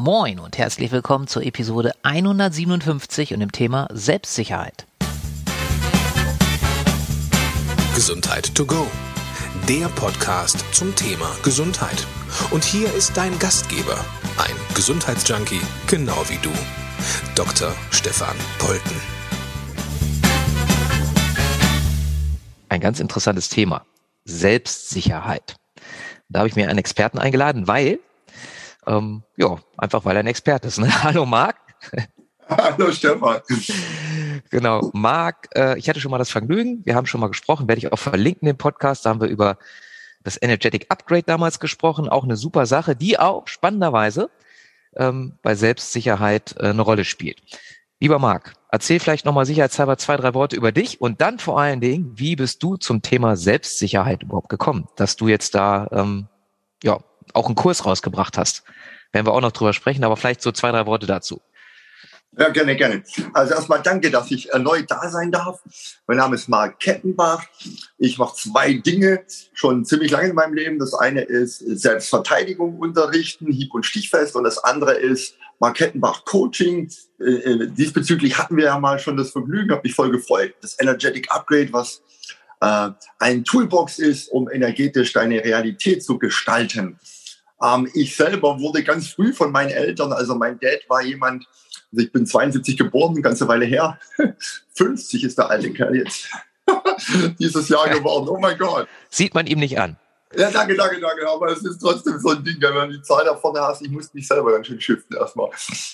Moin und herzlich willkommen zur Episode 157 und dem Thema Selbstsicherheit. Gesundheit to go. Der Podcast zum Thema Gesundheit. Und hier ist dein Gastgeber, ein Gesundheitsjunkie, genau wie du, Dr. Stefan Polten. Ein ganz interessantes Thema. Selbstsicherheit. Da habe ich mir einen Experten eingeladen, weil ähm, ja, einfach weil er ein Experte ist. Ne? Hallo Marc. Hallo Stefan. Genau, Marc, äh, ich hatte schon mal das Vergnügen, wir haben schon mal gesprochen, werde ich auch verlinken den Podcast, da haben wir über das Energetic Upgrade damals gesprochen, auch eine super Sache, die auch spannenderweise ähm, bei Selbstsicherheit äh, eine Rolle spielt. Lieber Marc, erzähl vielleicht nochmal sicherheitshalber zwei, drei Worte über dich und dann vor allen Dingen, wie bist du zum Thema Selbstsicherheit überhaupt gekommen, dass du jetzt da ähm, ja auch einen Kurs rausgebracht hast. Werden wir auch noch drüber sprechen, aber vielleicht so zwei, drei Worte dazu. Ja, gerne, gerne. Also erstmal danke, dass ich erneut da sein darf. Mein Name ist Marc Kettenbach. Ich mache zwei Dinge schon ziemlich lange in meinem Leben. Das eine ist Selbstverteidigung unterrichten, hieb- und stichfest. Und das andere ist Marc Kettenbach Coaching. Äh, äh, diesbezüglich hatten wir ja mal schon das Vergnügen, habe mich voll gefreut. Das Energetic Upgrade, was äh, ein Toolbox ist, um energetisch deine Realität zu gestalten. Ähm, ich selber wurde ganz früh von meinen Eltern, also mein Dad war jemand, also ich bin 72 geboren, eine ganze Weile her. 50 ist der alte Kerl jetzt. Dieses Jahr geworden. Oh mein Gott. Sieht man ihm nicht an. Ja, danke, danke, danke. Aber es ist trotzdem so ein Ding, wenn man die Zahl da vorne hast. Ich muss mich selber ganz schön shiften erstmal.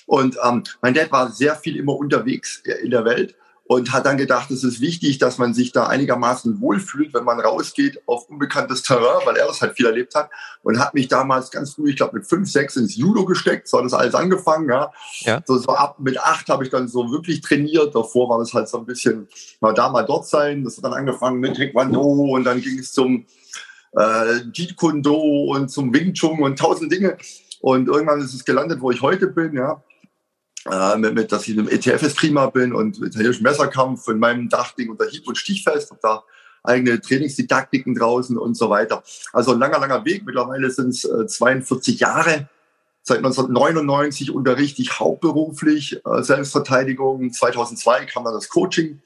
Und ähm, mein Dad war sehr viel immer unterwegs in der Welt und hat dann gedacht, es ist wichtig, dass man sich da einigermaßen wohlfühlt, wenn man rausgeht auf unbekanntes Terrain, weil er das halt viel erlebt hat und hat mich damals ganz früh, ich glaube mit fünf, sechs ins Judo gesteckt, so hat das alles angefangen, ja. ja. So, so ab mit acht habe ich dann so wirklich trainiert, davor war das halt so ein bisschen mal da, mal dort sein, das hat dann angefangen mit Taekwondo und dann ging es zum äh, Jeet Kune Do und zum Wing Chun und tausend Dinge und irgendwann ist es gelandet, wo ich heute bin, ja äh, mit, mit, dass ich im ETFs prima bin und italienischen Messerkampf in meinem Dachding unter Hieb- und Stichfest, habe da eigene Trainingsdidaktiken draußen und so weiter. Also ein langer, langer Weg. Mittlerweile sind es äh, 42 Jahre. Seit 1999 unterrichte ich hauptberuflich äh, Selbstverteidigung. 2002 kam dann das Coaching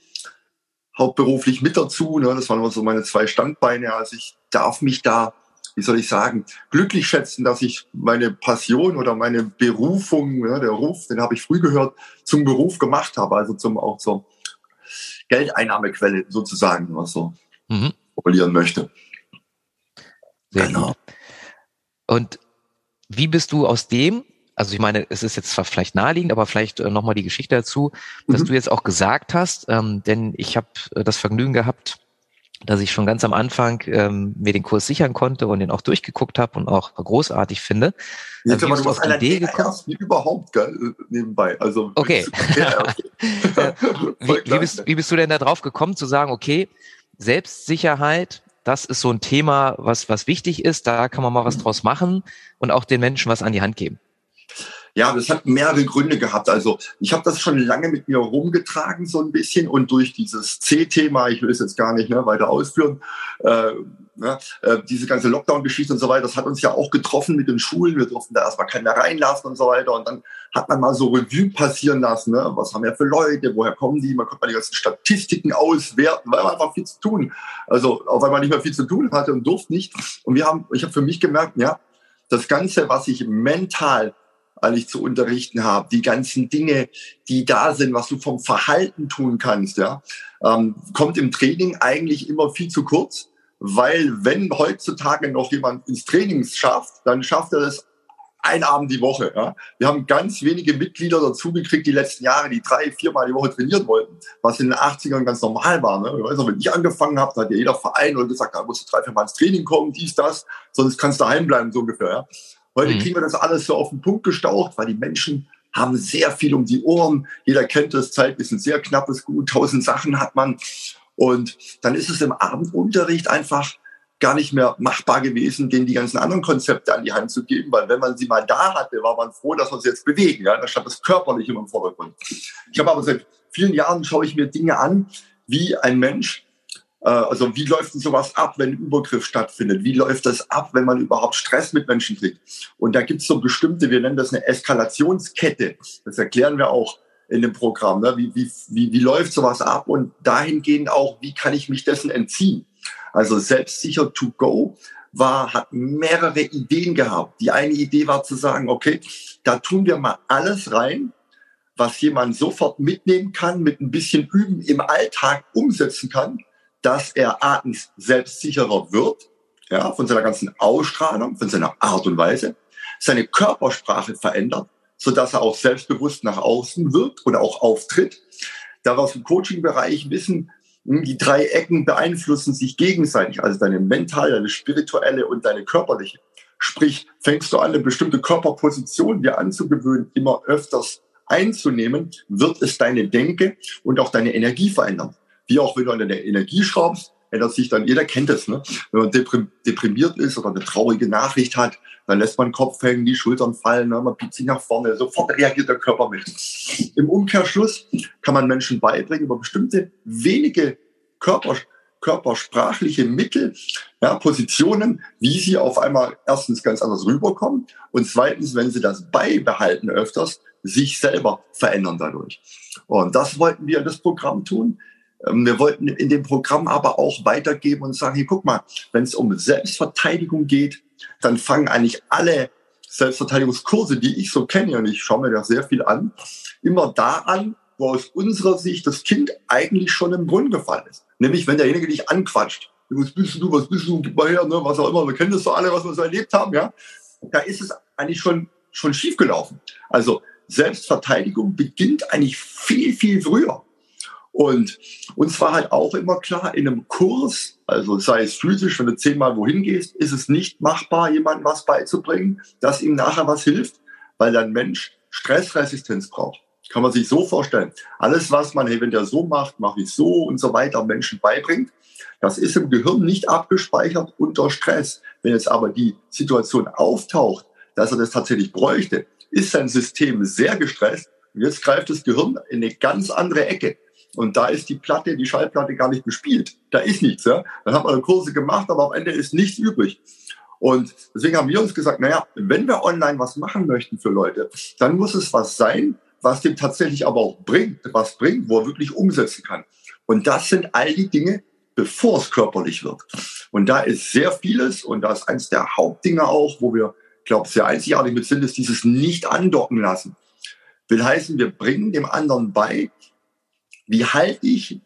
hauptberuflich mit dazu. Ne? Das waren immer so meine zwei Standbeine. Also ich darf mich da wie soll ich sagen, glücklich schätzen, dass ich meine Passion oder meine Berufung, ja, der Ruf, den habe ich früh gehört, zum Beruf gemacht habe, also zum auch zur Geldeinnahmequelle sozusagen, was so mhm. formulieren möchte. Sehr genau. Gut. Und wie bist du aus dem, also ich meine, es ist jetzt zwar vielleicht naheliegend, aber vielleicht äh, nochmal die Geschichte dazu, dass mhm. du jetzt auch gesagt hast, ähm, denn ich habe äh, das Vergnügen gehabt, dass ich schon ganz am Anfang ähm, mir den Kurs sichern konnte und den auch durchgeguckt habe und auch großartig finde. Jetzt aber du warst einer Idee ersten überhaupt gell, nebenbei. Also okay. Wie, wie, bist, wie bist du denn da drauf gekommen zu sagen, okay, Selbstsicherheit, das ist so ein Thema, was was wichtig ist. Da kann man mal was mhm. draus machen und auch den Menschen was an die Hand geben. Ja, das hat mehrere Gründe gehabt. Also ich habe das schon lange mit mir rumgetragen, so ein bisschen. Und durch dieses C-Thema, ich will es jetzt gar nicht ne, weiter ausführen, äh, ne, äh, diese ganze Lockdown-Geschichte und so weiter, das hat uns ja auch getroffen mit den Schulen. Wir durften da erstmal keiner reinlassen und so weiter. Und dann hat man mal so Revue passieren lassen. Ne? Was haben wir für Leute? Woher kommen die? Man konnte mal die ganzen Statistiken auswerten, weil man einfach viel zu tun. Also auch weil man nicht mehr viel zu tun hatte und durfte nicht. Und wir haben, ich habe für mich gemerkt, ja, das Ganze, was ich mental eigentlich zu unterrichten habe, die ganzen Dinge, die da sind, was du vom Verhalten tun kannst, ja, ähm, kommt im Training eigentlich immer viel zu kurz, weil wenn heutzutage noch jemand ins Training schafft, dann schafft er das ein Abend die Woche. Ja. Wir haben ganz wenige Mitglieder dazugekriegt die letzten Jahre, die drei, viermal die Woche trainieren wollten, was in den 80ern ganz normal war. Ne? Ich weiß noch, wenn ich angefangen habe, da hat ja jeder Verein und gesagt, da musst du drei, vier Mal ins Training kommen, dies, das, sonst kannst du daheim bleiben, so ungefähr. Ja. Heute mhm. kriegen wir das alles so auf den Punkt gestaucht, weil die Menschen haben sehr viel um die Ohren. Jeder kennt das, Zeit ist ein sehr knappes Gut, tausend Sachen hat man. Und dann ist es im Abendunterricht einfach gar nicht mehr machbar gewesen, denen die ganzen anderen Konzepte an die Hand zu geben, weil wenn man sie mal da hatte, war man froh, dass wir uns jetzt bewegen. Ja? Da stand das körperlich immer im Vordergrund. Ich habe aber seit vielen Jahren schaue ich mir Dinge an, wie ein Mensch also wie läuft denn sowas ab, wenn Übergriff stattfindet? Wie läuft das ab, wenn man überhaupt Stress mit Menschen kriegt? Und da gibt es so bestimmte, wir nennen das eine Eskalationskette. Das erklären wir auch in dem Programm. Ne? Wie, wie, wie, wie läuft sowas ab? Und dahingehend auch, wie kann ich mich dessen entziehen? Also selbstsicher to go war, hat mehrere Ideen gehabt. Die eine Idee war zu sagen, okay, da tun wir mal alles rein, was jemand sofort mitnehmen kann, mit ein bisschen Üben im Alltag umsetzen kann, dass er atens selbstsicherer wird, ja, von seiner ganzen Ausstrahlung, von seiner Art und Weise, seine Körpersprache verändert, so dass er auch selbstbewusst nach außen wirkt oder auch auftritt. Da wir aus dem Coaching-Bereich wissen, hm, die drei Ecken beeinflussen sich gegenseitig, also deine mentale, deine spirituelle und deine körperliche. Sprich, fängst du an, eine bestimmte Körperposition dir anzugewöhnen, immer öfters einzunehmen, wird es deine Denke und auch deine Energie verändern. Wie auch wenn du an deine Energie schraubst, ändert sich dann, jeder kennt es, ne? wenn man deprimiert ist oder eine traurige Nachricht hat, dann lässt man den Kopf hängen, die Schultern fallen, ne? man biegt sich nach vorne, sofort reagiert der Körper mit. Im Umkehrschluss kann man Menschen beibringen, über bestimmte wenige Körper, körpersprachliche Mittel, ja, Positionen, wie sie auf einmal erstens ganz anders rüberkommen und zweitens, wenn sie das beibehalten öfters, sich selber verändern dadurch. Und das wollten wir in das Programm tun. Ähm, wir wollten in dem Programm aber auch weitergeben und sagen, hier guck mal, wenn es um Selbstverteidigung geht, dann fangen eigentlich alle Selbstverteidigungskurse, die ich so kenne, und ich schaue mir da sehr viel an, immer da an, wo aus unserer Sicht das Kind eigentlich schon im Brunnen gefallen ist. Nämlich, wenn derjenige dich anquatscht. Was bist du, was bist du, gib mal her, ne, was auch immer. Wir kennen das so alle, was wir so erlebt haben, ja. Da ist es eigentlich schon, schon schief gelaufen. Also, Selbstverteidigung beginnt eigentlich viel, viel früher. Und uns war halt auch immer klar, in einem Kurs, also sei es physisch, wenn du zehnmal wohin gehst, ist es nicht machbar, jemandem was beizubringen, das ihm nachher was hilft, weil ein Mensch Stressresistenz braucht. Kann man sich so vorstellen. Alles, was man, hey, wenn der so macht, mache ich so und so weiter, Menschen beibringt, das ist im Gehirn nicht abgespeichert unter Stress. Wenn jetzt aber die Situation auftaucht, dass er das tatsächlich bräuchte, ist sein System sehr gestresst und jetzt greift das Gehirn in eine ganz andere Ecke. Und da ist die Platte, die Schallplatte gar nicht bespielt. Da ist nichts. Ja? Dann hat man Kurse gemacht, aber am Ende ist nichts übrig. Und deswegen haben wir uns gesagt, naja, wenn wir online was machen möchten für Leute, dann muss es was sein, was dem tatsächlich aber auch bringt, was bringt, wo er wirklich umsetzen kann. Und das sind all die Dinge, bevor es körperlich wird. Und da ist sehr vieles und da ist eins der Hauptdinge auch, wo wir, glaube sehr einzigartig mit sind, ist dieses nicht andocken lassen. Will heißen, wir bringen dem anderen bei, wie halte ich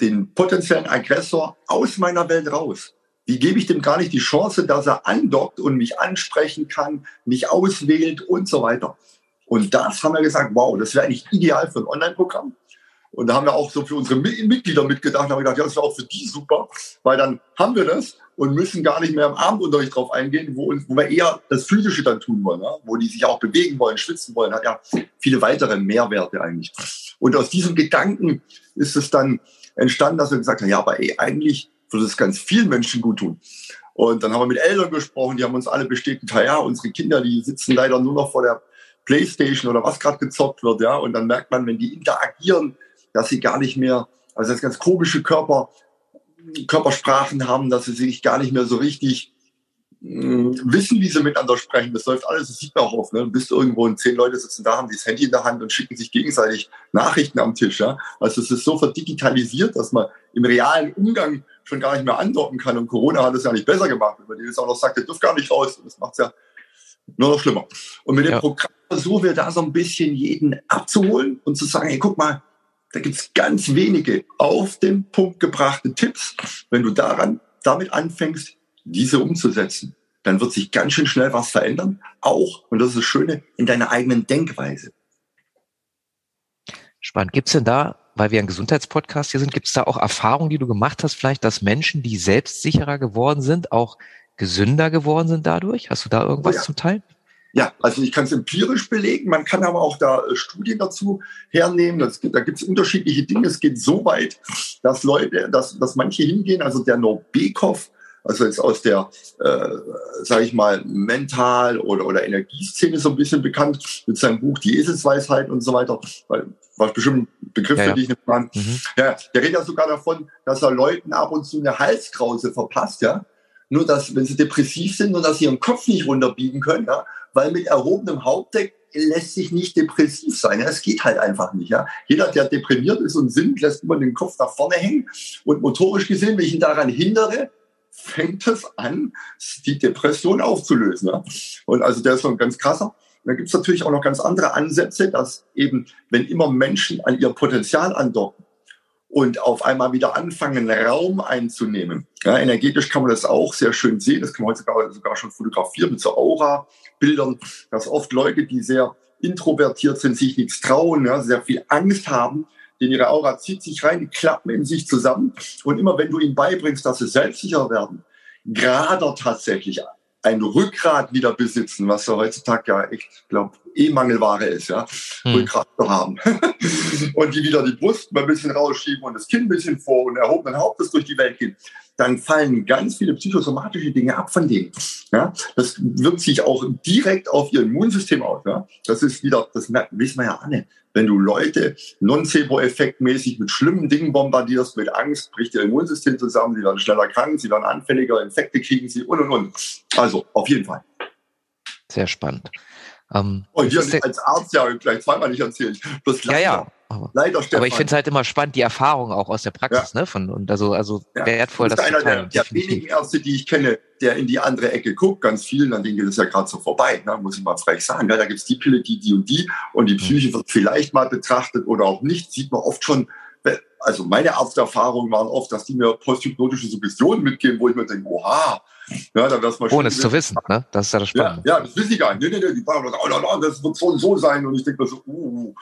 den potenziellen Aggressor aus meiner Welt raus? Wie gebe ich dem gar nicht die Chance, dass er andockt und mich ansprechen kann, mich auswählt und so weiter? Und das haben wir gesagt, wow, das wäre eigentlich ideal für ein Online-Programm. Und da haben wir auch so für unsere Mitglieder mitgedacht, haben wir gedacht, ja, das wäre auch für die super, weil dann haben wir das und müssen gar nicht mehr im Abendunterricht drauf eingehen, wo, wo wir eher das Physische dann tun wollen, ja? wo die sich auch bewegen wollen, schwitzen wollen, hat ja viele weitere Mehrwerte eigentlich. Und aus diesem Gedanken ist es dann entstanden, dass wir gesagt haben, ja, aber ey, eigentlich würde es ganz vielen Menschen gut tun. Und dann haben wir mit Eltern gesprochen, die haben uns alle bestätigt, ja, unsere Kinder, die sitzen leider nur noch vor der Playstation oder was gerade gezockt wird, ja. Und dann merkt man, wenn die interagieren, dass sie gar nicht mehr, also das ganz komische Körper, Körpersprachen haben, dass sie sich gar nicht mehr so richtig mh, wissen, wie sie miteinander sprechen. Das läuft alles, das sieht man auch oft. Ne? Du bist irgendwo und zehn Leute sitzen da, haben das Handy in der Hand und schicken sich gegenseitig Nachrichten am Tisch. Ja? Also es ist so verdigitalisiert, dass man im realen Umgang schon gar nicht mehr andocken kann. Und Corona hat es ja nicht besser gemacht, weil die jetzt auch noch sagt, ihr dürft gar nicht raus. Und das macht es ja nur noch schlimmer. Und mit dem ja. Programm versuchen wir da so ein bisschen jeden abzuholen und zu sagen, hey, guck mal, da gibt's ganz wenige auf den Punkt gebrachte Tipps. Wenn du daran, damit anfängst, diese umzusetzen, dann wird sich ganz schön schnell was verändern. Auch, und das ist das Schöne, in deiner eigenen Denkweise. Spannend. Gibt's denn da, weil wir ein Gesundheitspodcast hier sind, gibt's da auch Erfahrungen, die du gemacht hast, vielleicht, dass Menschen, die selbstsicherer geworden sind, auch gesünder geworden sind dadurch? Hast du da irgendwas oh ja. zum Teil? Ja, also ich kann es empirisch belegen, man kann aber auch da äh, Studien dazu hernehmen. Das, da gibt es unterschiedliche Dinge. Es geht so weit, dass Leute, dass, dass manche hingehen, also der Norbekov also jetzt aus der, äh, sage ich mal, Mental- oder, oder Energieszene so ein bisschen bekannt mit seinem Buch Die Eselsweisheit und so weiter, weil was bestimmt Begriffe, ja, ja. die ich nicht meine. Mhm. Ja, der redet ja sogar davon, dass er Leuten ab und zu eine Halskrause verpasst, ja. Nur dass, wenn sie depressiv sind, nur dass sie ihren Kopf nicht runterbiegen können, ja, weil mit erhobenem Hauptdeck lässt sich nicht depressiv sein. Es geht halt einfach nicht. Ja. Jeder, der deprimiert ist und sinnt, lässt immer den Kopf nach vorne hängen. Und motorisch gesehen, wenn ich ihn daran hindere, fängt es an, die Depression aufzulösen. Ja. Und also der ist so ein ganz krasser. Und dann gibt es natürlich auch noch ganz andere Ansätze, dass eben, wenn immer Menschen an ihr Potenzial andocken und auf einmal wieder anfangen, Raum einzunehmen. Ja, energetisch kann man das auch sehr schön sehen. Das kann man heute sogar, schon fotografieren mit so Aura-Bildern, dass oft Leute, die sehr introvertiert sind, sich nichts trauen, ja, sehr viel Angst haben, denn ihre Aura zieht sich rein, die klappen in sich zusammen. Und immer wenn du ihnen beibringst, dass sie selbstsicher werden, gerade tatsächlich ein Rückgrat wieder besitzen, was ja heutzutage ja echt, glaube eh Mangelware ist, ja, hm. Rückgrat zu haben. und die wieder die Brust mal ein bisschen rausschieben und das Kinn ein bisschen vor und erhobenen Hauptes durch die Welt gehen, dann fallen ganz viele psychosomatische Dinge ab von denen. Ja, das wirkt sich auch direkt auf ihr Immunsystem aus. Ja, das ist wieder, das wissen wir ja alle. Wenn du Leute nocebo-effektmäßig mit schlimmen Dingen bombardierst, mit Angst, bricht ihr Immunsystem zusammen, sie werden schneller krank, sie werden anfälliger, Infekte kriegen sie und und und. Also auf jeden Fall. Sehr spannend. Ähm, oh, hier als Arzt ja gleich zweimal nicht erzählen. Das ja, ja. Aber, Leider aber ich finde es halt immer spannend, die Erfahrung auch aus der Praxis, ja. ne? Von, und also, also ja. wertvoll, das, das ist einer der, der wenigen Ärzte, die ich kenne, der in die andere Ecke guckt. Ganz vielen, an denen geht es ja gerade so vorbei, ne? muss ich mal frech sagen. Ja, da gibt's die Pille, die, die und die. Und die Psyche mhm. wird vielleicht mal betrachtet oder auch nicht. Sieht man oft schon, also meine Arzterfahrungen waren oft, dass die mir posthypnotische Suggestionen mitgeben, wo ich mir denke, oha, ja, dann mal Ohne es zu wissen, ne? Das ist ja das Spannende. Ja, ja das wissen die gar nicht. Nee, nee, nee, die sagen, oh, no, no, das wird so und so sein. Und ich denke mir so, uh.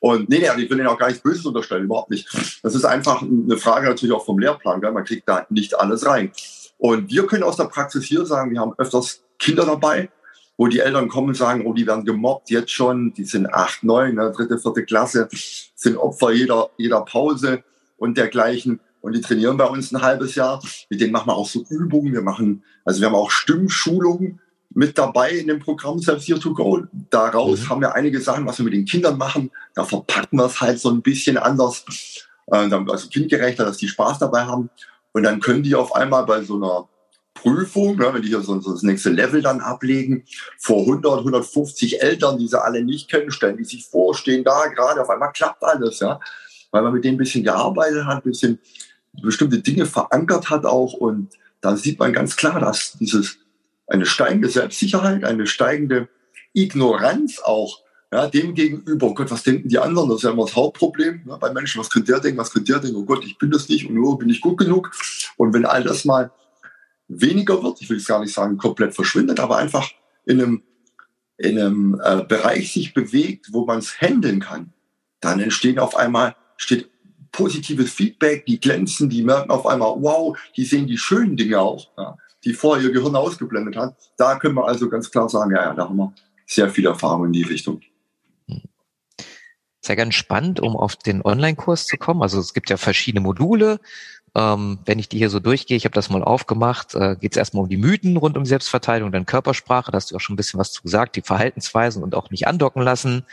Und nee, nee, ich will Ihnen auch gar nichts Böses unterstellen, überhaupt nicht. Das ist einfach eine Frage natürlich auch vom Lehrplan, gell? man kriegt da nicht alles rein. Und wir können aus der Praxis hier sagen, wir haben öfters Kinder dabei, wo die Eltern kommen und sagen, oh, die werden gemobbt jetzt schon, die sind acht, neun, ne, dritte, vierte Klasse, sind Opfer jeder, jeder Pause und dergleichen. Und die trainieren bei uns ein halbes Jahr. Mit denen machen wir auch so Übungen. Wir machen, also wir haben auch Stimmschulungen mit dabei in dem Programm Selbst Here to Go. Daraus mhm. haben wir einige Sachen, was wir mit den Kindern machen. Da verpacken wir es halt so ein bisschen anders. Äh, also kindgerechter, dass die Spaß dabei haben. Und dann können die auf einmal bei so einer Prüfung, ne, wenn die hier so, das nächste Level dann ablegen, vor 100, 150 Eltern, die sie alle nicht kennen, stellen die sich vor, stehen da gerade, auf einmal klappt alles, ja, weil man mit denen ein bisschen gearbeitet hat, ein bisschen bestimmte Dinge verankert hat auch und da sieht man ganz klar, dass dieses eine steigende Selbstsicherheit, eine steigende Ignoranz auch ja, dem gegenüber, oh Gott, was denken die anderen? Das ist ja immer das Hauptproblem ne, bei Menschen. Was könnte der denken? Was könnte der denken? Oh Gott, ich bin das nicht und nur bin ich gut genug. Und wenn all das mal weniger wird, ich will es gar nicht sagen, komplett verschwindet, aber einfach in einem, in einem äh, Bereich sich bewegt, wo man es handeln kann, dann entstehen auf einmal, steht positives Feedback, die glänzen, die merken auf einmal, wow, die sehen die schönen Dinge auch, ja, die vorher ihr Gehirn ausgeblendet hat. Da können wir also ganz klar sagen, ja, ja, da haben wir sehr viel Erfahrung in die Richtung. Sehr ganz spannend, um auf den Online-Kurs zu kommen. Also es gibt ja verschiedene Module. Ähm, wenn ich die hier so durchgehe, ich habe das mal aufgemacht, äh, geht es erstmal um die Mythen rund um Selbstverteidigung, dann Körpersprache, da hast du auch schon ein bisschen was zu gesagt, die Verhaltensweisen und auch nicht andocken lassen.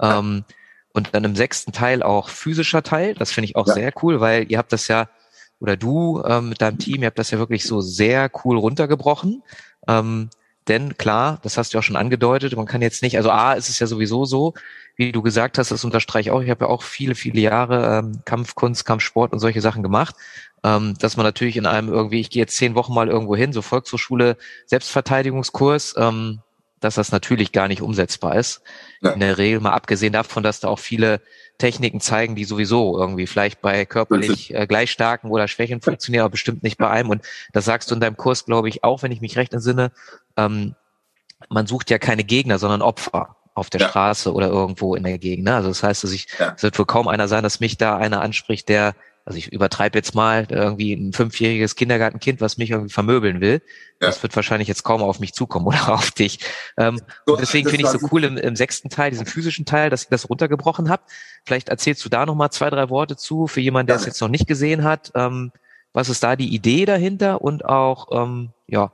Ähm, und dann im sechsten Teil auch physischer Teil. Das finde ich auch ja. sehr cool, weil ihr habt das ja, oder du ähm, mit deinem Team, ihr habt das ja wirklich so sehr cool runtergebrochen. Ähm, denn klar, das hast du auch schon angedeutet, man kann jetzt nicht, also A, ist es ja sowieso so, wie du gesagt hast, das unterstreiche ich auch, ich habe ja auch viele, viele Jahre ähm, Kampfkunst, Kampfsport und solche Sachen gemacht, ähm, dass man natürlich in einem irgendwie, ich gehe jetzt zehn Wochen mal irgendwo hin, so Volkshochschule, Selbstverteidigungskurs, ähm, dass das natürlich gar nicht umsetzbar ist. Ja. In der Regel mal abgesehen davon, dass da auch viele Techniken zeigen, die sowieso irgendwie vielleicht bei körperlich äh, gleich starken oder Schwächen funktionieren, aber bestimmt nicht bei einem. Und das sagst du in deinem Kurs, glaube ich, auch, wenn ich mich recht entsinne. Ähm, man sucht ja keine Gegner, sondern Opfer auf der ja. Straße oder irgendwo in der Gegend. Ne? Also das heißt, dass ich, ja. es wird wohl kaum einer sein, dass mich da einer anspricht, der also ich übertreibe jetzt mal, irgendwie ein fünfjähriges Kindergartenkind, was mich irgendwie vermöbeln will. Ja. Das wird wahrscheinlich jetzt kaum auf mich zukommen oder auf dich. Ähm, so, deswegen finde ich so cool im, im, sechsten Teil, diesen physischen Teil, dass ihr das runtergebrochen habt. Vielleicht erzählst du da nochmal zwei, drei Worte zu, für jemanden, der es jetzt noch nicht gesehen hat. Ähm, Was ist da die Idee dahinter und auch, ähm, ja,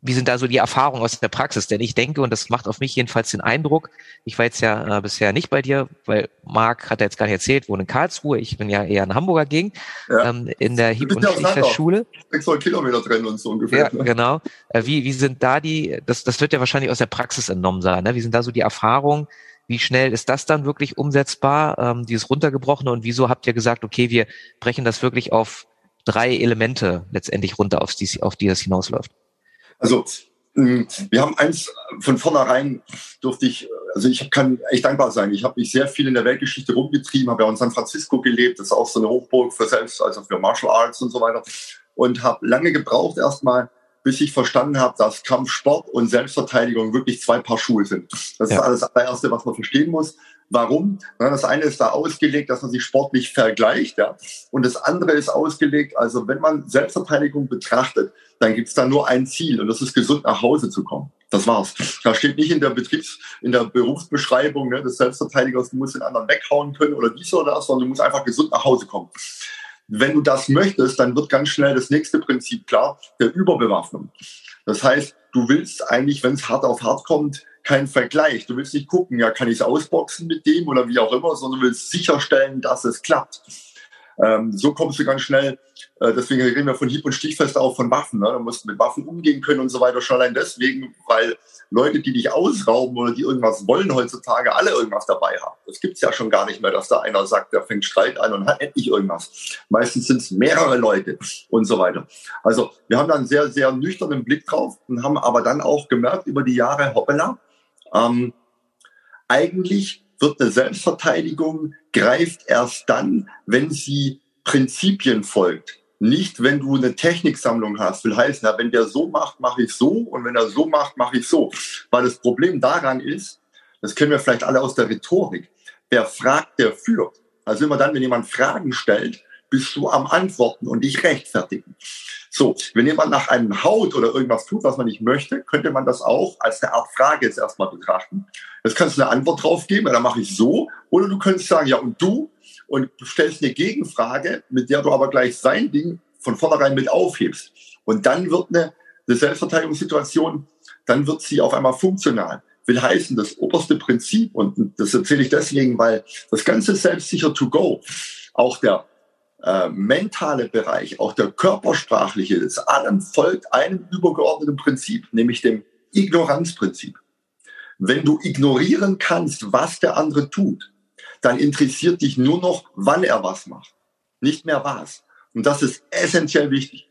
wie sind da so die Erfahrungen aus der Praxis? Denn ich denke, und das macht auf mich jedenfalls den Eindruck, ich war jetzt ja äh, bisher nicht bei dir, weil Marc hat ja jetzt gar nicht erzählt, wohne in Karlsruhe, ich bin ja eher in Hamburger Gegend, ja. ähm, in der Hieb- und Stichfestschule. 600 Kilometer drin und so ungefähr. Ja, genau. Äh, wie, wie sind da die, das, das wird ja wahrscheinlich aus der Praxis entnommen sein, ne? wie sind da so die Erfahrungen, wie schnell ist das dann wirklich umsetzbar, ähm, dieses runtergebrochene und wieso habt ihr gesagt, okay, wir brechen das wirklich auf drei Elemente letztendlich runter, auf die, auf die das hinausläuft? Also hm, wir haben eins von vornherein durfte ich, also ich kann echt dankbar sein. Ich habe mich sehr viel in der Weltgeschichte rumgetrieben, habe ja in San Francisco gelebt, das ist auch so eine Hochburg für selbst, also für Martial Arts und so weiter. Und habe lange gebraucht erstmal, bis ich verstanden habe, dass Kampfsport und Selbstverteidigung wirklich zwei Paar Schuhe sind. Das ja. ist das allererste, was man verstehen muss. Warum? Das eine ist da ausgelegt, dass man sich sportlich vergleicht, ja. Und das andere ist ausgelegt, also wenn man Selbstverteidigung betrachtet, dann gibt es da nur ein Ziel und das ist gesund nach Hause zu kommen. Das war's. Da steht nicht in der Betriebs-, in der Berufsbeschreibung ne, des Selbstverteidigers, du musst den anderen weghauen können oder dies oder das, sondern du musst einfach gesund nach Hause kommen. Wenn du das möchtest, dann wird ganz schnell das nächste Prinzip klar, der Überbewaffnung. Das heißt, du willst eigentlich, wenn es hart auf hart kommt, kein Vergleich. Du willst nicht gucken, ja, kann ich es ausboxen mit dem oder wie auch immer, sondern du willst sicherstellen, dass es klappt. Ähm, so kommst du ganz schnell, äh, deswegen reden wir von Hieb- und Stichfest auch von Waffen. Ne? Du musst mit Waffen umgehen können und so weiter. Schon allein deswegen, weil Leute, die dich ausrauben oder die irgendwas wollen heutzutage, alle irgendwas dabei haben. Das gibt's ja schon gar nicht mehr, dass da einer sagt, der fängt Streit an und hat endlich irgendwas. Meistens sind es mehrere Leute und so weiter. Also wir haben da einen sehr, sehr nüchternen Blick drauf und haben aber dann auch gemerkt über die Jahre, hoppala, ähm, eigentlich wird eine Selbstverteidigung greift erst dann, wenn sie Prinzipien folgt. Nicht, wenn du eine Techniksammlung hast, will heißen, ja, wenn der so macht, mache ich so und wenn er so macht, mache ich so. Weil das Problem daran ist, das kennen wir vielleicht alle aus der Rhetorik, wer fragt, der führt. Also immer dann, wenn jemand Fragen stellt, bist du am Antworten und dich rechtfertigen. So, wenn jemand nach einem haut oder irgendwas tut, was man nicht möchte, könnte man das auch als eine Art Frage jetzt erstmal betrachten. Jetzt kannst du eine Antwort drauf geben, dann mache ich so. Oder du könntest sagen, ja, und du? Und stellst eine Gegenfrage, mit der du aber gleich sein Ding von vornherein mit aufhebst. Und dann wird eine, eine Selbstverteidigungssituation, dann wird sie auf einmal funktional. Will heißen, das oberste Prinzip, und das erzähle ich deswegen, weil das ganze Selbstsicher to go, auch der äh, mentale Bereich, auch der körpersprachliche, das allem folgt einem übergeordneten Prinzip, nämlich dem Ignoranzprinzip. Wenn du ignorieren kannst, was der andere tut, dann interessiert dich nur noch, wann er was macht, nicht mehr was. Und das ist essentiell wichtig.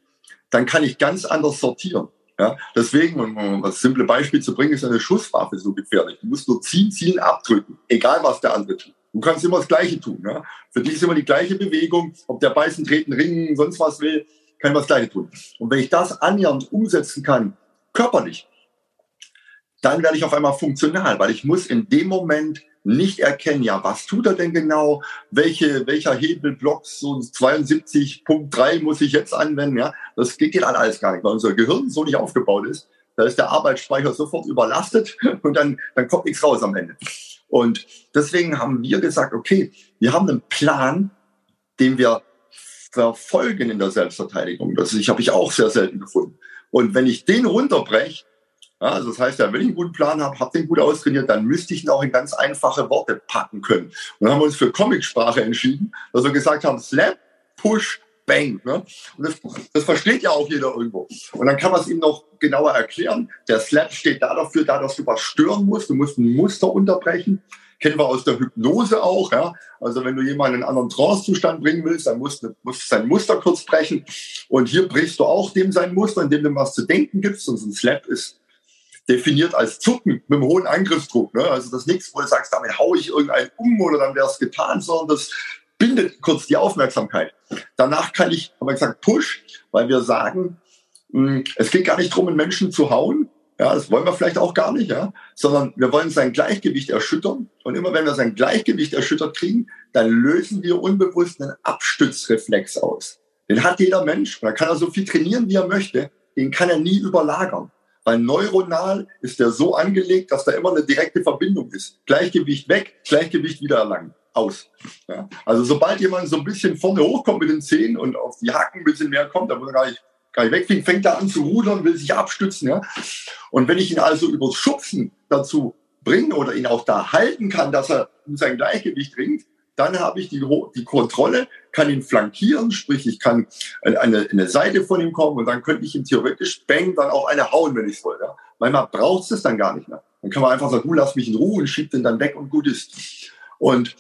Dann kann ich ganz anders sortieren. Ja, deswegen, um das simple Beispiel zu bringen, ist eine Schusswaffe so gefährlich. Du musst nur ziehen, ziehen, abdrücken, egal was der andere tut. Du kannst immer das Gleiche tun. Ja? Für dich ist immer die gleiche Bewegung, ob der beißen, treten, ringen, sonst was will, kann ich das Gleiche tun. Und wenn ich das annähernd umsetzen kann, körperlich, dann werde ich auf einmal funktional, weil ich muss in dem Moment nicht erkennen, ja, was tut er denn genau, welche, welcher Hebelblock, so 72.3 muss ich jetzt anwenden, ja, das geht dann alles gar nicht, weil unser Gehirn so nicht aufgebaut ist. Da ist der Arbeitsspeicher sofort überlastet und dann, dann kommt nichts raus am Ende. Und deswegen haben wir gesagt, okay, wir haben einen Plan, den wir verfolgen in der Selbstverteidigung. Das habe ich auch sehr selten gefunden. Und wenn ich den runterbreche, ja, also das heißt ja, wenn ich einen guten Plan habe, habe den gut austrainiert, dann müsste ich ihn auch in ganz einfache Worte packen können. Und dann haben wir uns für Comicsprache entschieden, dass wir gesagt haben, Slap, Push, Bang. Ne? Und das, das versteht ja auch jeder irgendwo. Und dann kann man es ihm noch genauer erklären. Der Slap steht da dafür, da, dass du was stören musst. Du musst ein Muster unterbrechen. Kennen wir aus der Hypnose auch. Ja? Also wenn du jemanden in einen anderen Trance-Zustand bringen willst, dann musst du, musst du sein Muster kurz brechen. Und hier brichst du auch dem sein Muster, indem du was zu denken gibst. Und so ein Slap ist definiert als Zucken mit einem hohen Angriffsdruck. Ne? Also das nichts, wo du sagst, damit haue ich irgendeinen um oder dann wäre es getan, sondern das bindet kurz die Aufmerksamkeit. Danach kann ich, haben wir gesagt, Push, weil wir sagen, hm, es geht gar nicht darum, einen Menschen zu hauen. Ja, das wollen wir vielleicht auch gar nicht, ja, sondern wir wollen sein Gleichgewicht erschüttern. Und immer wenn wir sein Gleichgewicht erschüttert kriegen, dann lösen wir unbewusst einen Abstützreflex aus. Den hat jeder Mensch. Und da kann er so viel trainieren, wie er möchte. Den kann er nie überlagern. Weil neuronal ist der so angelegt, dass da immer eine direkte Verbindung ist. Gleichgewicht weg, Gleichgewicht wieder erlangen. Aus. Ja? Also sobald jemand so ein bisschen vorne hochkommt mit den Zehen und auf die Hacken ein bisschen mehr kommt, dann wird er gar nicht, gar nicht wegfliegen, fängt er an zu rudern, will sich abstützen. Ja? Und wenn ich ihn also übers Schubsen dazu bringe oder ihn auch da halten kann, dass er in sein Gleichgewicht bringt, dann habe ich die, die Kontrolle, kann ihn flankieren, sprich ich kann eine, eine Seite von ihm kommen und dann könnte ich ihm theoretisch bang dann auch eine hauen, wenn ich es wollte. Ja? Manchmal braucht es das dann gar nicht mehr. Dann kann man einfach sagen, du lass mich in Ruhe und schiebt den dann weg und gut ist. Und,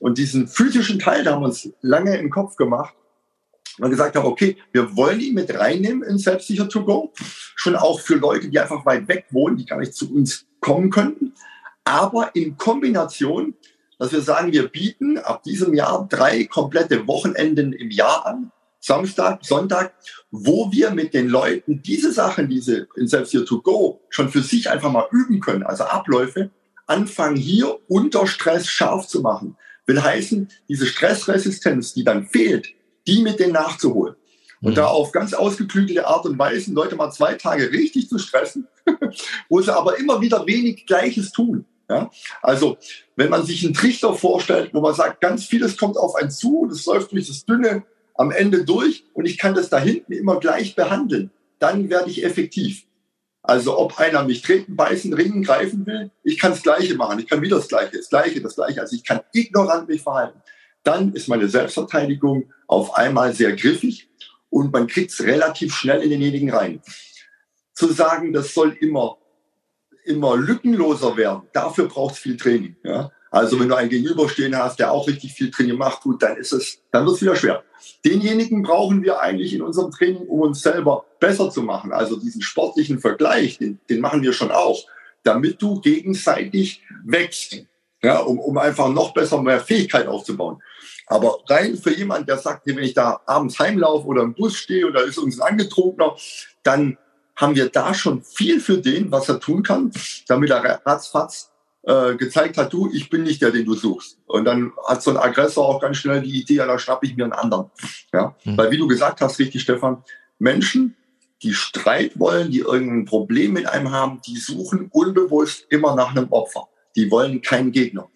und diesen physischen Teil, da haben wir uns lange im Kopf gemacht und gesagt haben, okay, wir wollen ihn mit reinnehmen in Selbstsicher to go. Schon auch für Leute, die einfach weit weg wohnen, die gar nicht zu uns kommen könnten. Aber in Kombination dass wir sagen, wir bieten ab diesem Jahr drei komplette Wochenenden im Jahr an. Samstag, Sonntag, wo wir mit den Leuten diese Sachen, diese in Selbsthilfe to go, schon für sich einfach mal üben können, also Abläufe, anfangen hier unter Stress scharf zu machen. Will heißen, diese Stressresistenz, die dann fehlt, die mit denen nachzuholen. Und mhm. da auf ganz ausgeklügelte Art und Weise Leute mal zwei Tage richtig zu stressen, wo sie aber immer wieder wenig Gleiches tun. Ja? Also, wenn man sich einen Trichter vorstellt, wo man sagt, ganz vieles kommt auf einen zu und es läuft durch das Dünne am Ende durch und ich kann das da hinten immer gleich behandeln, dann werde ich effektiv. Also ob einer mich treten, beißen, ringen, greifen will, ich kann das Gleiche machen. Ich kann wieder das Gleiche, das Gleiche, das Gleiche. Also ich kann ignorant mich verhalten. Dann ist meine Selbstverteidigung auf einmal sehr griffig und man kriegt es relativ schnell in denjenigen rein. Zu sagen, das soll immer immer lückenloser werden, dafür braucht es viel Training. Ja? Also wenn du einen Gegenüberstehen hast, der auch richtig viel Training macht, gut, dann ist es, dann wird es wieder schwer. Denjenigen brauchen wir eigentlich in unserem Training, um uns selber besser zu machen. Also diesen sportlichen Vergleich, den, den machen wir schon auch, damit du gegenseitig wächst, ja, um, um einfach noch besser mehr Fähigkeit aufzubauen. Aber rein für jemanden, der sagt, wenn ich da abends heimlaufe oder im Bus stehe oder ist uns ein Angetrunkener, dann haben wir da schon viel für den, was er tun kann, damit er ratzfatz äh, gezeigt hat, du, ich bin nicht der, den du suchst. Und dann hat so ein Aggressor auch ganz schnell die Idee, ja, da schnappe ich mir einen anderen. Ja? Mhm. Weil wie du gesagt hast, richtig, Stefan, Menschen, die Streit wollen, die irgendein Problem mit einem haben, die suchen unbewusst immer nach einem Opfer. Die wollen keinen Gegner.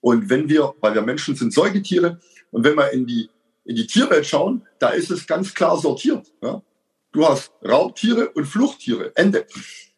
Und wenn wir, weil wir Menschen sind Säugetiere, und wenn wir in die, in die Tierwelt schauen, da ist es ganz klar sortiert. Ja? Du hast Raubtiere und Fluchttiere. Ende.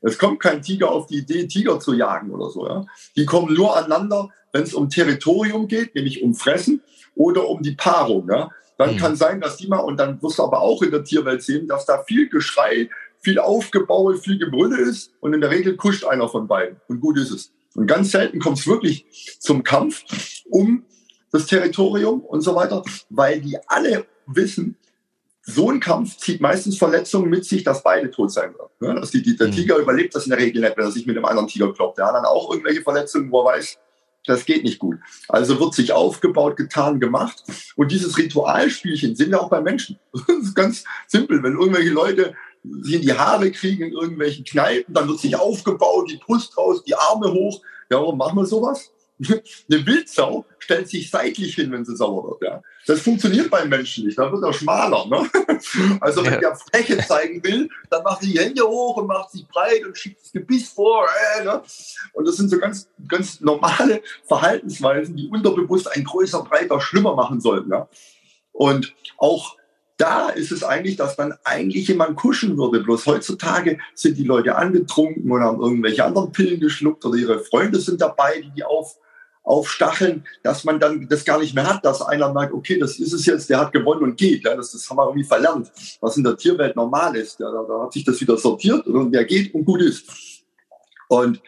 Es kommt kein Tiger auf die Idee, Tiger zu jagen oder so. Ja? Die kommen nur aneinander, wenn es um Territorium geht, nämlich um Fressen oder um die Paarung. Ja? Dann mhm. kann sein, dass die mal, und dann wirst du aber auch in der Tierwelt sehen, dass da viel Geschrei, viel Aufgebaue, viel Gebrülle ist und in der Regel kuscht einer von beiden. Und gut ist es. Und ganz selten kommt es wirklich zum Kampf um das Territorium und so weiter, weil die alle wissen, so ein Kampf zieht meistens Verletzungen mit sich, dass beide tot sein werden. Ja, dass die, die, der mhm. Tiger überlebt das in der Regel nicht, wenn er sich mit einem anderen Tiger kloppt. Der hat dann auch irgendwelche Verletzungen, wo er weiß, das geht nicht gut. Also wird sich aufgebaut, getan, gemacht. Und dieses Ritualspielchen sind ja auch bei Menschen. Das ist ganz simpel. Wenn irgendwelche Leute sich in die Haare kriegen in irgendwelchen Kneipen, dann wird sich aufgebaut, die Brust raus, die Arme hoch. Ja, warum machen wir sowas? Eine Wildsau stellt sich seitlich hin, wenn sie sauer wird. Ja. Das funktioniert beim Menschen nicht, da wird er schmaler. Ne? Also wenn ja. der Fläche zeigen will, dann macht sie die Hände hoch und macht sich breit und schiebt das Gebiss vor. Äh, ne? Und das sind so ganz, ganz normale Verhaltensweisen, die unterbewusst ein größer, breiter, schlimmer machen sollten. Ja? Und auch da ist es eigentlich, dass man eigentlich jemand kuschen würde. Bloß heutzutage sind die Leute angetrunken oder haben irgendwelche anderen Pillen geschluckt oder ihre Freunde sind dabei, die die auf, aufstacheln, dass man dann das gar nicht mehr hat, dass einer merkt, okay, das ist es jetzt, der hat gewonnen und geht. Ja, das, das haben wir irgendwie verlernt, was in der Tierwelt normal ist. Ja, da, da hat sich das wieder sortiert und der geht und gut ist. Und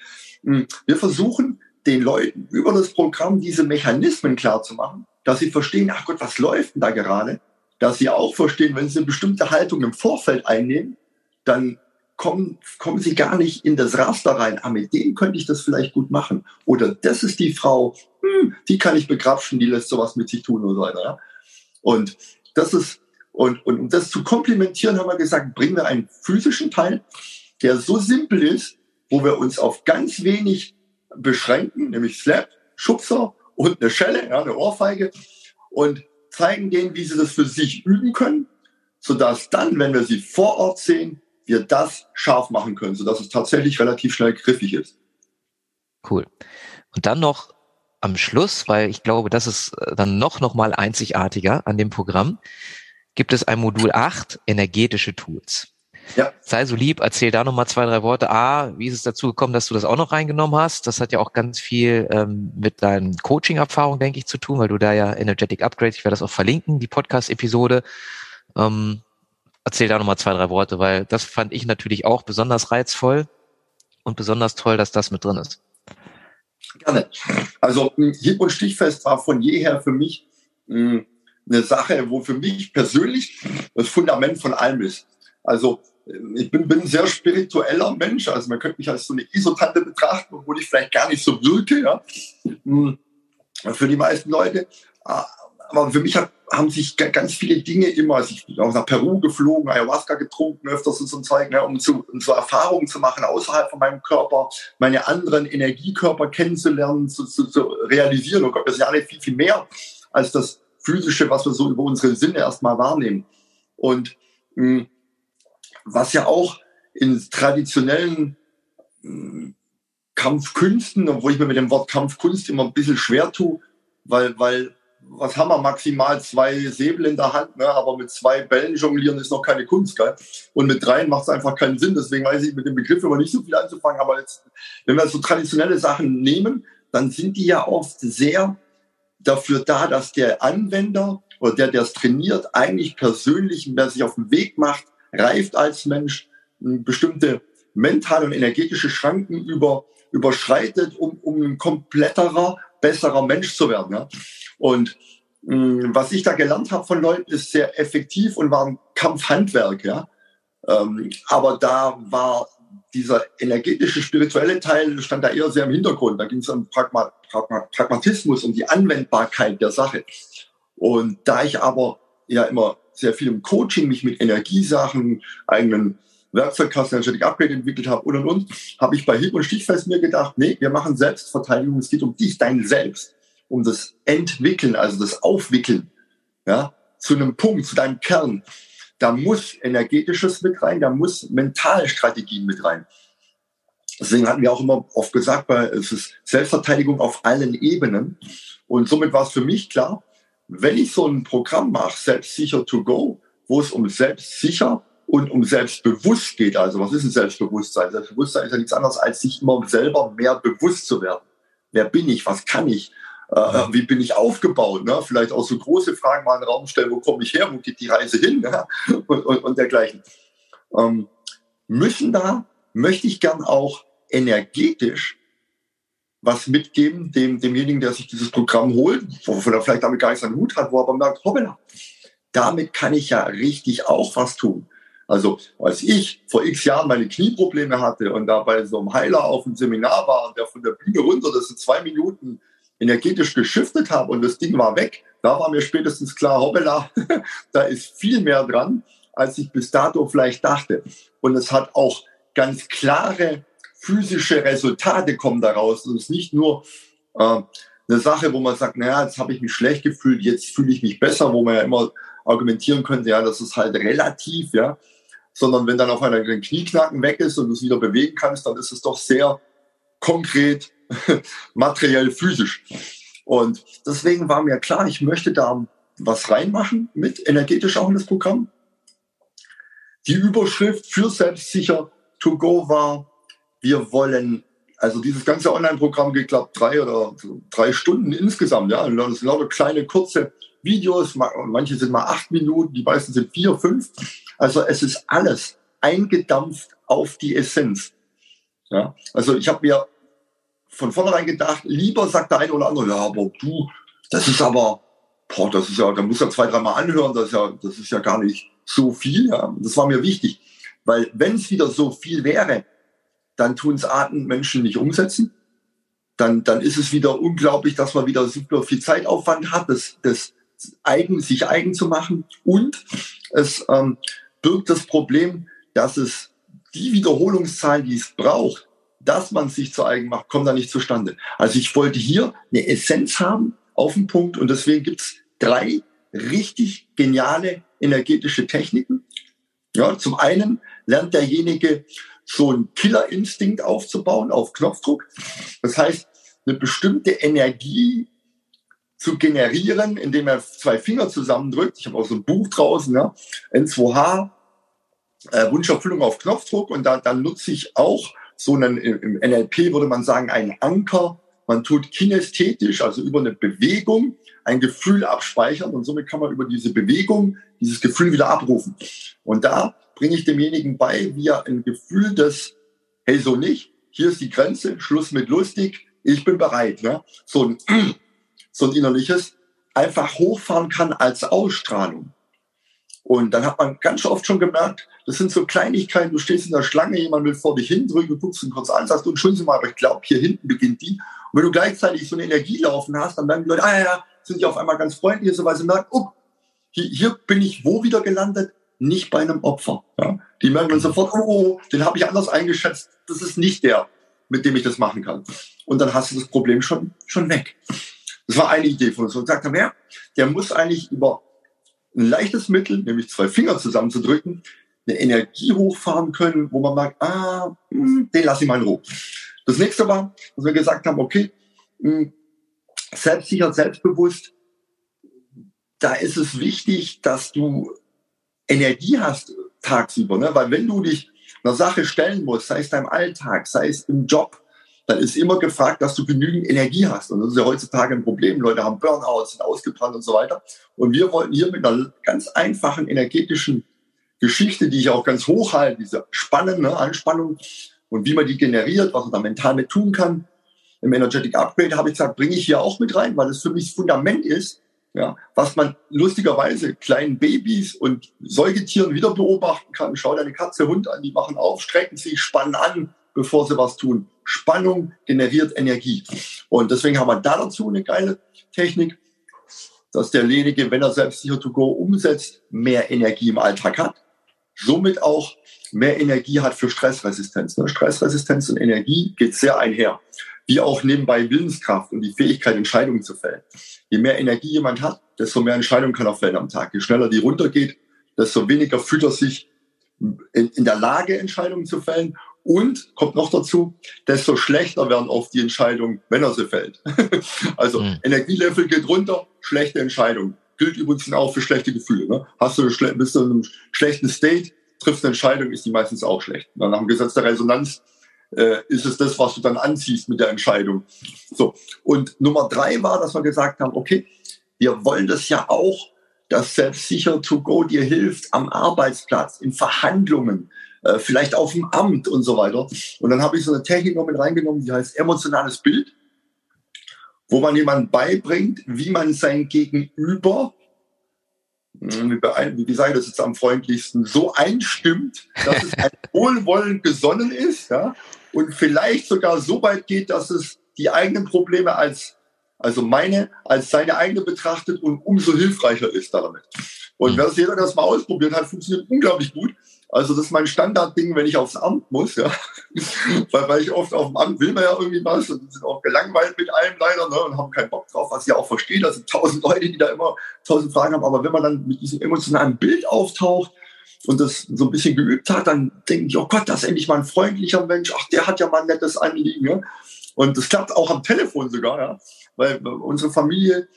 mh, hm, wir versuchen den Leuten über das Programm diese Mechanismen klar zu machen, dass sie verstehen, ach Gott, was läuft denn da gerade? Dass sie auch verstehen, wenn sie eine bestimmte Haltung im Vorfeld einnehmen, dann kommen, kommen sie gar nicht in das Raster rein. Ah, mit dem könnte ich das vielleicht gut machen. Oder das ist die Frau, hm, die kann ich begrapschen, die lässt sowas mit sich tun und so weiter. Ja? Und das ist, und, und um das zu komplementieren, haben wir gesagt, bringen wir einen physischen Teil, der so simpel ist, wo wir uns auf ganz wenig beschränken, nämlich Slap, Schubser und eine Schelle, ja, eine Ohrfeige und zeigen denen, wie sie das für sich üben können, sodass dann, wenn wir sie vor Ort sehen, wir das scharf machen können, sodass es tatsächlich relativ schnell griffig ist. Cool. Und dann noch am Schluss, weil ich glaube, das ist äh, dann noch, noch mal einzigartiger an dem Programm, gibt es ein Modul 8, energetische Tools. Ja. Sei so lieb, erzähl da nochmal zwei, drei Worte. A, wie ist es dazu gekommen, dass du das auch noch reingenommen hast? Das hat ja auch ganz viel ähm, mit deinen Coaching-Erfahrungen, denke ich, zu tun, weil du da ja Energetic Upgrade, ich werde das auch verlinken, die Podcast-Episode. Ähm, erzähl da nochmal zwei, drei Worte, weil das fand ich natürlich auch besonders reizvoll und besonders toll, dass das mit drin ist. Gerne. Also hieb- und stichfest war von jeher für mich mh, eine Sache, wo für mich persönlich das Fundament von allem ist. Also ich bin, bin ein sehr spiritueller Mensch, also man könnte mich als so eine Isotante betrachten, obwohl ich vielleicht gar nicht so wirke, ja. Für die meisten Leute. Aber für mich hat, haben sich ganz viele Dinge immer, also ich bin auch nach Peru geflogen, Ayahuasca getrunken, öfters und so ein Zeug, ne, um, zu, um so Erfahrungen zu machen außerhalb von meinem Körper, meine anderen Energiekörper kennenzulernen, zu, zu, zu realisieren. Oh Gott, das ist ja nicht viel, viel mehr als das Physische, was wir so über unsere Sinne erstmal wahrnehmen. Und mh, hm, was ja auch in traditionellen hm, Kampfkünsten, obwohl ich mir mit dem Wort Kampfkunst immer ein bisschen schwer tue, weil, weil was haben wir maximal zwei Säbel in der Hand, ne? aber mit zwei Bällen jonglieren ist noch keine Kunst, gell? Und mit dreien macht es einfach keinen Sinn. Deswegen weiß ich mit dem Begriff immer nicht so viel anzufangen. Aber jetzt, wenn wir so traditionelle Sachen nehmen, dann sind die ja oft sehr dafür da, dass der Anwender oder der, der es trainiert, eigentlich persönlich, wer sich auf den Weg macht, reift als Mensch, bestimmte mentale und energetische Schranken über, überschreitet, um, um ein kompletterer, besserer Mensch zu werden. Ja? Und mh, mm, was ich da gelernt habe von Leuten, ist sehr effektiv und war ein Kampfhandwerk. Ja? Ähm, aber da war dieser energetische, spirituelle Teil stand da eher sehr im Hintergrund. Da ging es um Pragma Pragma Pragmatismus, um die Anwendbarkeit der Sache. Und da ich aber ja immer sehr viel im Coaching, mich mit Energiesachen, eigenen Werkzeugkasten, Energetic Upgrade entwickelt habe und und und, habe ich bei Hieb und Stichfest mir gedacht, nee, wir machen Selbstverteidigung, es geht um dich, dein Selbst, um das Entwickeln, also das Aufwickeln, ja, zu einem Punkt, zu deinem Kern. Da muss energetisches mit rein, da muss mentale Strategien mit rein. Deswegen hatten wir auch immer oft gesagt, weil es ist Selbstverteidigung auf allen Ebenen. Und somit war es für mich klar, wenn ich so ein Programm mache, Selbstsicher to go, wo es um selbstsicher und um selbstbewusst geht, also was ist ein Selbstbewusstsein? Selbstbewusstsein ist ja nichts anderes, als sich immer selber mehr bewusst zu werden. Wer bin ich? Was kann ich? Äh, wie bin ich aufgebaut? Ne? Vielleicht auch so große Fragen mal in den Raum stellen, wo komme ich her? Wo geht die Reise hin? Ne? Und, und, und dergleichen. Ähm, müssen da, möchte ich gern auch energetisch was mitgeben, dem, demjenigen, der sich dieses Programm holt, wovon er vielleicht damit gar nichts an Hut hat, wo er aber merkt, hoppala, damit kann ich ja richtig auch was tun. Also als ich vor x Jahren meine Knieprobleme hatte und da bei so einem Heiler auf dem Seminar war und der von der Bühne runter, das sind zwei Minuten energetisch geschiftet habe und das Ding war weg, da war mir spätestens klar, hoppala, da ist viel mehr dran, als ich bis dato vielleicht dachte. Und es hat auch ganz klare physische Resultate kommen daraus. Und es ist nicht nur äh, eine Sache, wo man sagt, naja, jetzt habe ich mich schlecht gefühlt, jetzt fühle ich mich besser, wo man ja immer argumentieren könnte, ja, das ist halt relativ, ja. Sondern wenn dann auf einmal ein Knieknacken weg ist und du es wieder bewegen kannst, dann ist es doch sehr konkret, materiell, physisch. Und deswegen war mir klar, ich möchte da was reinmachen mit energetisch auch in das Programm. Die Überschrift für selbstsicher to go war wir wollen, also dieses ganze Online-Programm geht, glaube drei oder drei Stunden insgesamt. Ja, das sind lauter kleine, kurze Videos, manche sind mal acht Minuten, die meisten sind vier, fünf. Also es ist alles eingedampft auf die Essenz. Ja, also ich habe mir von vornherein gedacht, lieber sagt der eine oder andere, ja, aber du, das ist aber, boah, das ist ja, da muss ja zwei, dreimal anhören, das ist ja, das ist ja gar nicht so viel. Ja. Das war mir wichtig, weil wenn es wieder so viel wäre, dann tun es Arten Menschen nicht umsetzen. Dann, dann ist es wieder unglaublich, dass man wieder super viel Zeitaufwand hat, das, das eigen, sich eigen zu machen. Und es ähm, birgt das Problem, dass es die Wiederholungszahlen, die es braucht, dass man sich zu eigen macht, kommen da nicht zustande. Also ich wollte hier eine Essenz haben auf den Punkt und deswegen gibt es drei richtig geniale energetische Techniken. Ja, zum einen lernt derjenige so einen Killerinstinkt aufzubauen auf Knopfdruck. Das heißt, eine bestimmte Energie zu generieren, indem er zwei Finger zusammendrückt. Ich habe auch so ein Buch draußen, ja, N2H, äh, Wunscherfüllung auf Knopfdruck. Und da, dann nutze ich auch so einen, im NLP würde man sagen, einen Anker. Man tut kinästhetisch, also über eine Bewegung, ein Gefühl abspeichern und somit kann man über diese Bewegung dieses Gefühl wieder abrufen. Und da bringe ich demjenigen bei, wie er ein Gefühl des, hey, so nicht, hier ist die Grenze, Schluss mit lustig, ich bin bereit. Ne? So, ein, so ein innerliches einfach hochfahren kann als Ausstrahlung. Und dann hat man ganz oft schon gemerkt, das sind so Kleinigkeiten, du stehst in der Schlange, jemand will vor dich hindrücken, du guckst ihn kurz an, sagst du, entschuldigen Sie mal, aber ich glaube, hier hinten beginnt die. Und wenn du gleichzeitig so eine Energie laufen hast, dann merken die Leute, ah ja, sind die auf einmal ganz freundlich, so weil sie merken, oh, hier, hier bin ich wo wieder gelandet? Nicht bei einem Opfer. Ja? Die merken dann sofort, oh, oh den habe ich anders eingeschätzt, das ist nicht der, mit dem ich das machen kann. Und dann hast du das Problem schon, schon weg. Das war eine Idee von uns. Und gesagt haben, ja, der muss eigentlich über ein leichtes Mittel, nämlich zwei Finger zusammenzudrücken, eine Energie hochfahren können, wo man merkt, ah, hm, den lasse ich mal in Ruhe. Das nächste war, dass wir gesagt haben, okay, hm, selbstsicher, selbstbewusst, da ist es wichtig, dass du Energie hast tagsüber, ne? weil wenn du dich einer Sache stellen musst, sei es deinem Alltag, sei es im Job, dann ist immer gefragt, dass du genügend Energie hast. Und das ist ja heutzutage ein Problem. Leute haben Burnouts, sind ausgebrannt und so weiter. Und wir wollten hier mit einer ganz einfachen energetischen Geschichte, die ich auch ganz hoch halte, diese spannende ne, Anspannung und wie man die generiert, was man da mental mit tun kann. Im Energetic Upgrade habe ich gesagt, bringe ich hier auch mit rein, weil es für mich das Fundament ist, ja, was man lustigerweise kleinen Babys und Säugetieren wieder beobachten kann. Schau deine Katze, Hund an, die machen auf, strecken sich, spannen an, bevor sie was tun. Spannung generiert Energie. Und deswegen haben wir da dazu eine geile Technik, dass derjenige, wenn er selbstsicher to go umsetzt, mehr Energie im Alltag hat. Somit auch mehr Energie hat für Stressresistenz. Ne? Stressresistenz und Energie geht sehr einher. Wie auch nebenbei Willenskraft und die Fähigkeit, Entscheidungen zu fällen. Je mehr Energie jemand hat, desto mehr Entscheidungen kann er fällen am Tag. Je schneller die runtergeht, desto weniger fühlt er sich in der Lage, Entscheidungen zu fällen und kommt noch dazu, desto schlechter werden oft die Entscheidungen, wenn er sie fällt. also mhm. Energielevel geht runter, schlechte Entscheidung. Gilt übrigens auch für schlechte Gefühle. Ne? Hast du bist du in einem schlechten State, triffst eine Entscheidung, ist die meistens auch schlecht. Dann nach dem Gesetz der Resonanz äh, ist es das, was du dann anziehst mit der Entscheidung. So. Und Nummer drei war, dass wir gesagt haben, okay, wir wollen das ja auch, dass Selbstsicher to go dir hilft am Arbeitsplatz, in Verhandlungen, äh, vielleicht auf dem Amt und so weiter. Und dann habe ich so eine Technik noch mit reingenommen, die heißt emotionales Bild, wo man jemandem beibringt, wie man sein Gegenüber, hm, wie, wie sage ich das jetzt am freundlichsten, so einstimmt, dass es ein wohlwollend gesonnen ist ja, und vielleicht sogar so weit geht, dass es die eigenen Probleme als, also meine, als seine eigene betrachtet und umso hilfreicher ist damit. Und mhm. wer das jeder das mal ausprobiert hat, funktioniert unglaublich gut. Also das ist mein Standardding, wenn ich aufs Amt muss, ja. weil, weil ich oft auf dem Amt will man ja irgendwie was und sind auch gelangweilt mit allem leider ne, und haben keinen Bock drauf, was ich auch verstehe. Da sind tausend Leute, die da immer tausend Fragen haben. Aber wenn man dann mit diesem emotionalen Bild auftaucht und das so ein bisschen geübt hat, dann denke ich, oh Gott, das ist endlich mal ein freundlicher Mensch. Ach, der hat ja mal ein nettes Anliegen. Ja? Und das klappt auch am Telefon sogar, ja. Weil unsere Familie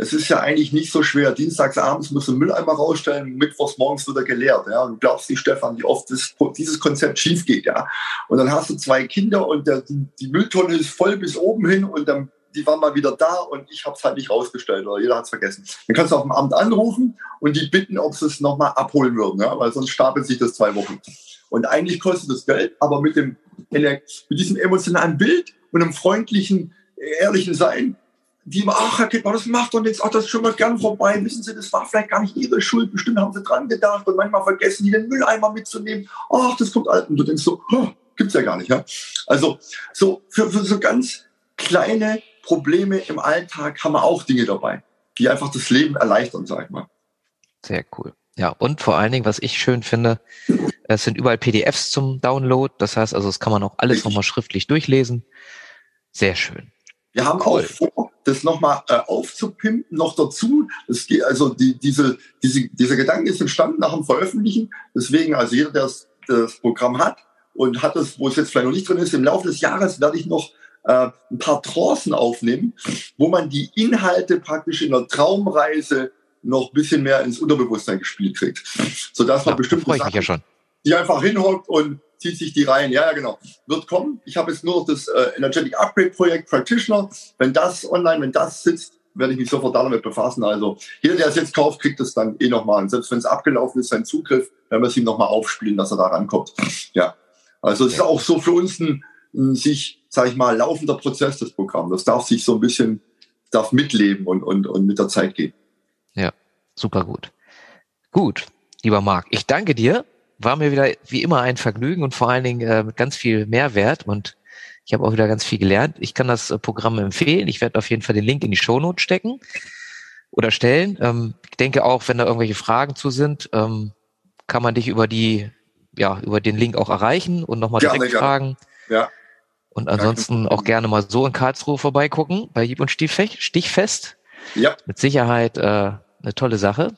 es ist ja eigentlich nicht so schwer. Dienstags abends musst du Mülleimer rausstellen, mittwochs morgens wird er geleert. Ja? Du glaubst nicht, Stefan, wie oft das, dieses Konzept schief geht. Ja? Und dann hast du zwei Kinder und der, die, die Mülltonne ist voll bis oben hin und dann die waren mal wieder da und ich habe es halt nicht rausgestellt oder jeder hat es vergessen. Dann kannst du auf dem Amt anrufen und die bitten, ob sie es nochmal abholen würden, ja? weil sonst stapelt sich das zwei Wochen. Und eigentlich kostet das Geld, aber mit, dem, mit diesem emotionalen Bild und einem freundlichen, ehrlichen Sein die immer, ach, Herr Kittmann, das macht doch nichts, ach, das ist schon mal gern vorbei. Wissen Sie, das war vielleicht gar nicht Ihre Schuld. Bestimmt haben Sie dran gedacht und manchmal vergessen die den Mülleimer mitzunehmen. Ach, das kommt alt. Und du denkst so, oh, gibt's ja gar nicht, ja. Also, so, für, für so ganz kleine Probleme im Alltag haben wir auch Dinge dabei, die einfach das Leben erleichtern, sag ich mal. Sehr cool. Ja, und vor allen Dingen, was ich schön finde, es sind überall PDFs zum Download. Das heißt also, das kann man auch alles nochmal schriftlich durchlesen. Sehr schön. Wir haben cool. auch vor, das nochmal äh, aufzupimpen, noch dazu. Das geht, also die, diese, diese, dieser Gedanke ist entstanden nach dem Veröffentlichen. Deswegen, also jeder, der das, das Programm hat und hat es, wo es jetzt vielleicht noch nicht drin ist, im Laufe des Jahres werde ich noch äh, ein paar Trancen aufnehmen, wo man die Inhalte praktisch in der Traumreise noch ein bisschen mehr ins Unterbewusstsein gespielt kriegt. Sodass man ja, bestimmt freue ich mich ja die einfach hinhockt und zieht sich die rein. Ja, ja, genau. Wird kommen. Ich habe jetzt nur noch das äh, Energetic Upgrade Projekt Practitioner. Wenn das online, wenn das sitzt, werde ich mich sofort damit befassen. Also jeder, der es jetzt kauft, kriegt es dann eh nochmal. Und selbst wenn es abgelaufen ist, sein Zugriff, werden wir es ihm nochmal aufspielen, dass er da rankommt. Ja. Also es ist auch so für uns ein, ein sich, sage ich mal, laufender Prozess, das Programm. Das darf sich so ein bisschen, darf mitleben und, und, und mit der Zeit gehen. Ja, super gut. Gut, lieber Marc, ich danke dir. War mir wieder wie immer ein Vergnügen und vor allen Dingen äh, mit ganz viel Mehrwert und ich habe auch wieder ganz viel gelernt. Ich kann das äh, Programm empfehlen. Ich werde auf jeden Fall den Link in die Shownote stecken oder stellen. Ähm, ich denke auch, wenn da irgendwelche Fragen zu sind, ähm, kann man dich über die, ja, über den Link auch erreichen und nochmal direkt gerne. fragen. Ja. Und ansonsten auch gerne mal so in Karlsruhe vorbeigucken bei Hieb und Stichfest. Ja. Mit Sicherheit äh, eine tolle Sache.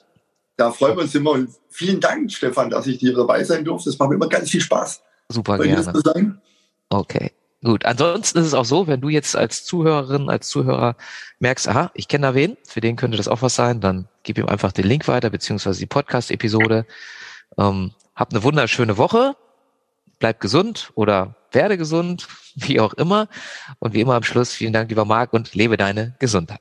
Da freuen wir uns immer und vielen Dank, Stefan, dass ich dir dabei sein durfte. Es macht mir immer ganz viel Spaß. Super gerne. Okay. Gut, ansonsten ist es auch so, wenn du jetzt als Zuhörerin, als Zuhörer merkst, aha, ich kenne da wen, für den könnte das auch was sein, dann gib ihm einfach den Link weiter, beziehungsweise die Podcast-Episode. Ähm, hab eine wunderschöne Woche, bleib gesund oder werde gesund, wie auch immer. Und wie immer am Schluss, vielen Dank, lieber Marc, und lebe deine Gesundheit.